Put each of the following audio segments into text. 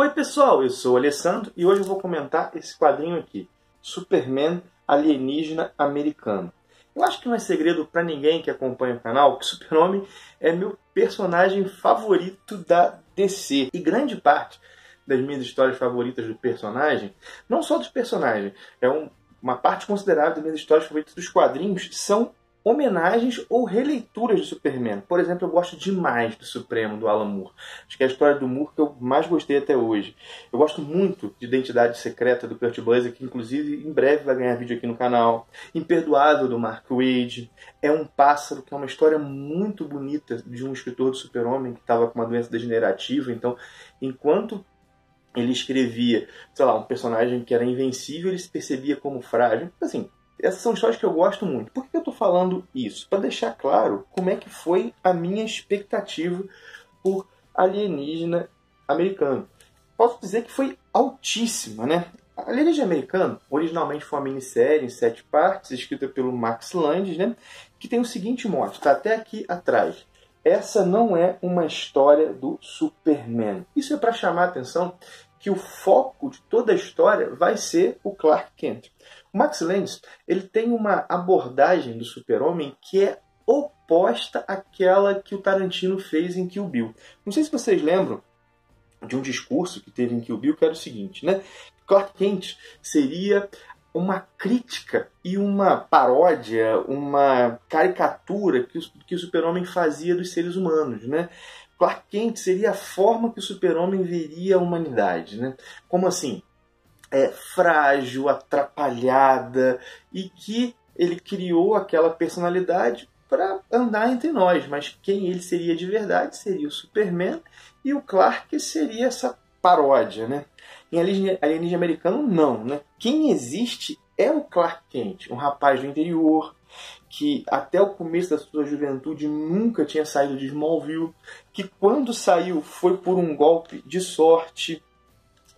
Oi pessoal, eu sou o Alessandro e hoje eu vou comentar esse quadrinho aqui, Superman Alienígena Americano. Eu acho que não é segredo para ninguém que acompanha o canal que Super-Homem é meu personagem favorito da DC. E grande parte das minhas histórias favoritas do personagem, não só dos personagens, é um, uma parte considerável das minhas histórias favoritas dos quadrinhos, são homenagens ou releituras de Superman. Por exemplo, eu gosto demais do Supremo, do Alan Moore. Acho que é a história do Moore que eu mais gostei até hoje. Eu gosto muito de Identidade Secreta do Kurt Busiek, que inclusive em breve vai ganhar vídeo aqui no canal. Imperdoável do Mark Wade. É um Pássaro, que é uma história muito bonita de um escritor do Super-Homem que estava com uma doença degenerativa. Então, enquanto ele escrevia, sei lá, um personagem que era invencível, ele se percebia como frágil. Assim, essas são histórias que eu gosto muito. Por que eu estou falando isso? Para deixar claro como é que foi a minha expectativa por alienígena americano. Posso dizer que foi altíssima, né? Alienígena Americano originalmente foi uma minissérie em sete partes, escrita pelo Max Landis, né? Que tem o seguinte mote, está até aqui atrás. Essa não é uma história do Superman. Isso é para chamar a atenção que o foco de toda a história vai ser o Clark Kent. O Max Landis ele tem uma abordagem do super-homem que é oposta àquela que o Tarantino fez em Kill Bill. Não sei se vocês lembram de um discurso que teve em Kill Bill que era o seguinte, né? Clark Kent seria uma crítica e uma paródia, uma caricatura que o, que o super-homem fazia dos seres humanos, né? Clark Kent seria a forma que o super-homem veria a humanidade, né? Como assim? É, frágil, atrapalhada e que ele criou aquela personalidade para andar entre nós, mas quem ele seria de verdade seria o Superman e o Clark seria essa paródia, né? Em Alienígena Americano, não, né? Quem existe é o Clark Kent, um rapaz do interior, que até o começo da sua juventude nunca tinha saído de Smallville, que quando saiu foi por um golpe de sorte.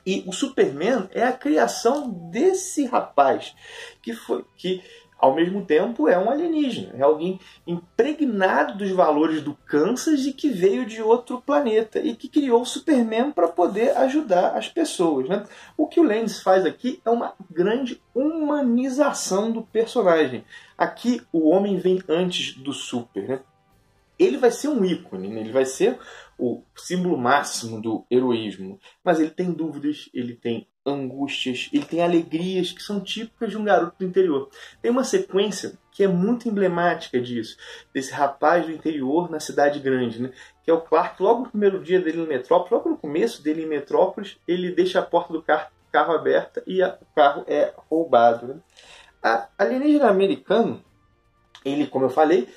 E o Superman é a criação desse rapaz, que foi que ao mesmo tempo é um alienígena, é alguém impregnado dos valores do Kansas e que veio de outro planeta e que criou o Superman para poder ajudar as pessoas. Né? O que o Lenz faz aqui é uma grande humanização do personagem. Aqui o homem vem antes do super. Né? Ele vai ser um ícone, né? ele vai ser o símbolo máximo do heroísmo, mas ele tem dúvidas, ele tem angústias, ele tem alegrias que são típicas de um garoto do interior. Tem uma sequência que é muito emblemática disso, desse rapaz do interior na cidade grande, né? que é o Clark, logo no primeiro dia dele em Metrópolis, logo no começo dele em Metrópolis, ele deixa a porta do carro, carro aberta e a, o carro é roubado. Né? A alienígena americano, ele, como eu falei,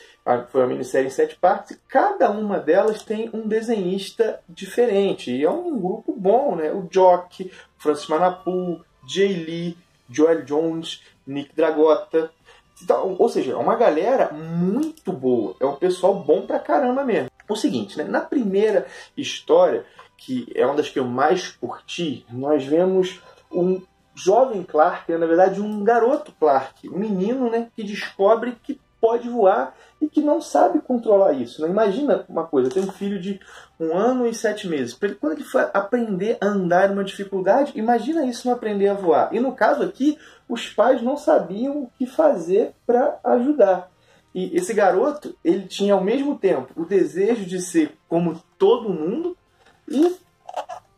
foi uma minissérie em sete partes, e cada uma delas tem um desenhista diferente. E é um grupo bom, né? O Jock, Francis Manapu, Jay Lee, Joel Jones, Nick Dragota. Então, ou seja, é uma galera muito boa. É um pessoal bom pra caramba mesmo. O seguinte, né? Na primeira história, que é uma das que eu mais curti, nós vemos um jovem Clark, na verdade um garoto Clark, um menino né, que descobre que pode voar e que não sabe controlar isso. Né? Imagina uma coisa, tem um filho de um ano e sete meses. Quando ele for aprender a andar numa dificuldade, imagina isso não aprender a voar. E no caso aqui, os pais não sabiam o que fazer para ajudar. E esse garoto, ele tinha ao mesmo tempo o desejo de ser como todo mundo e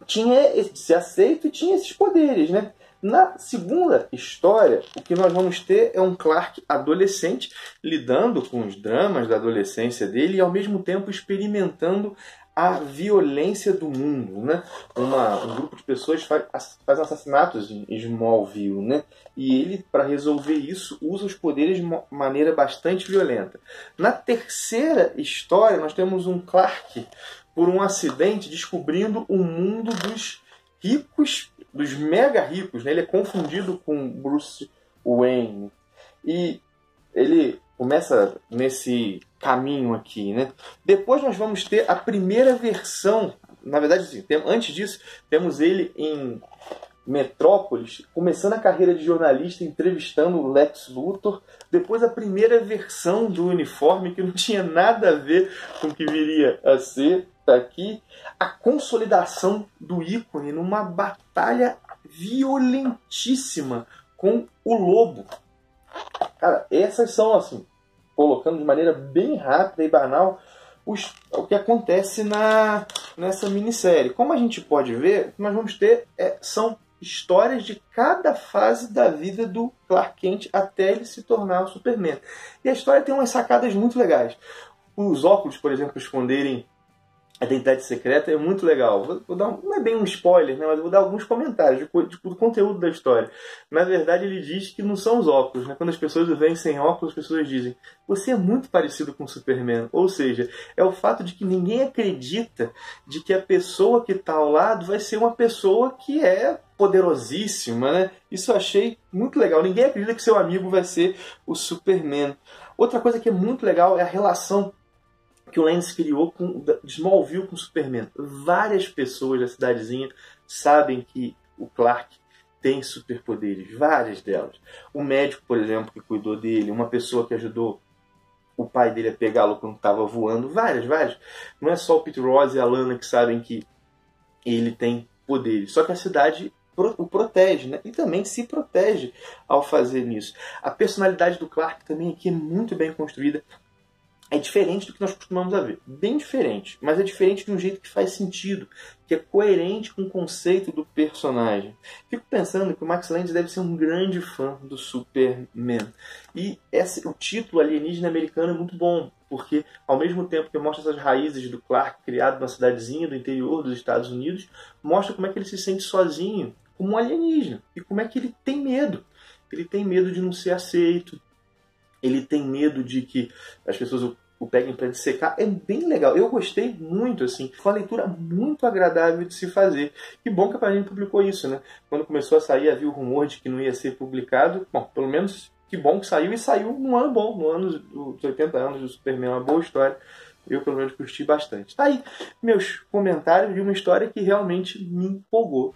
tinha ser aceito e tinha esses poderes, né? Na segunda história, o que nós vamos ter é um Clark adolescente lidando com os dramas da adolescência dele e ao mesmo tempo experimentando a violência do mundo, né? Uma, um grupo de pessoas faz, faz assassinatos em Smallville, né? E ele, para resolver isso, usa os poderes de maneira bastante violenta. Na terceira história, nós temos um Clark, por um acidente, descobrindo o mundo dos ricos, dos mega ricos, né? Ele é confundido com Bruce Wayne. E ele começa nesse caminho aqui, né? Depois nós vamos ter a primeira versão, na verdade, assim, antes disso, temos ele em Metrópolis, começando a carreira de jornalista, entrevistando o Lex Luthor. Depois a primeira versão do uniforme, que não tinha nada a ver com o que viria a ser, aqui. A consolidação do ícone numa batalha violentíssima com o lobo. Cara, essas são assim, colocando de maneira bem rápida e banal os, o que acontece na, nessa minissérie. Como a gente pode ver, nós vamos ter é, são histórias de cada fase da vida do Clark Kent até ele se tornar o Superman. E a história tem umas sacadas muito legais. Os óculos, por exemplo, esconderem a identidade secreta é muito legal. Vou, dar não é bem um spoiler, né, mas vou dar alguns comentários de, de, do conteúdo da história. Na verdade, ele diz que não são os óculos. Né? Quando as pessoas o veem sem óculos, as pessoas dizem: Você é muito parecido com o Superman. Ou seja, é o fato de que ninguém acredita de que a pessoa que está ao lado vai ser uma pessoa que é poderosíssima. Né? Isso eu achei muito legal. Ninguém acredita que seu amigo vai ser o Superman. Outra coisa que é muito legal é a relação que o Lance criou com Smallville com Superman. Várias pessoas da cidadezinha sabem que o Clark tem superpoderes, várias delas. O médico, por exemplo, que cuidou dele, uma pessoa que ajudou o pai dele a pegá-lo quando estava voando, várias, várias. Não é só o Pete Rose e a Lana que sabem que ele tem poderes, só que a cidade o protege, né? E também se protege ao fazer isso. A personalidade do Clark também aqui é muito bem construída é diferente do que nós costumamos a ver. Bem diferente, mas é diferente de um jeito que faz sentido, que é coerente com o conceito do personagem. Fico pensando que o Max Landis deve ser um grande fã do Superman. E esse, o título alienígena americano é muito bom, porque ao mesmo tempo que mostra essas raízes do Clark criado na cidadezinha do interior dos Estados Unidos, mostra como é que ele se sente sozinho, como um alienígena, e como é que ele tem medo. Ele tem medo de não ser aceito, ele tem medo de que as pessoas o, peguem para secar. É bem legal. Eu gostei muito, assim. Foi uma leitura muito agradável de se fazer. Que bom que a gente publicou isso, né? Quando começou a sair, havia o rumor de que não ia ser publicado. Bom, pelo menos que bom que saiu e saiu num ano bom, no ano dos 80 anos do Superman, uma boa história. Eu, pelo menos, curti bastante. Tá aí meus comentários de uma história que realmente me empolgou.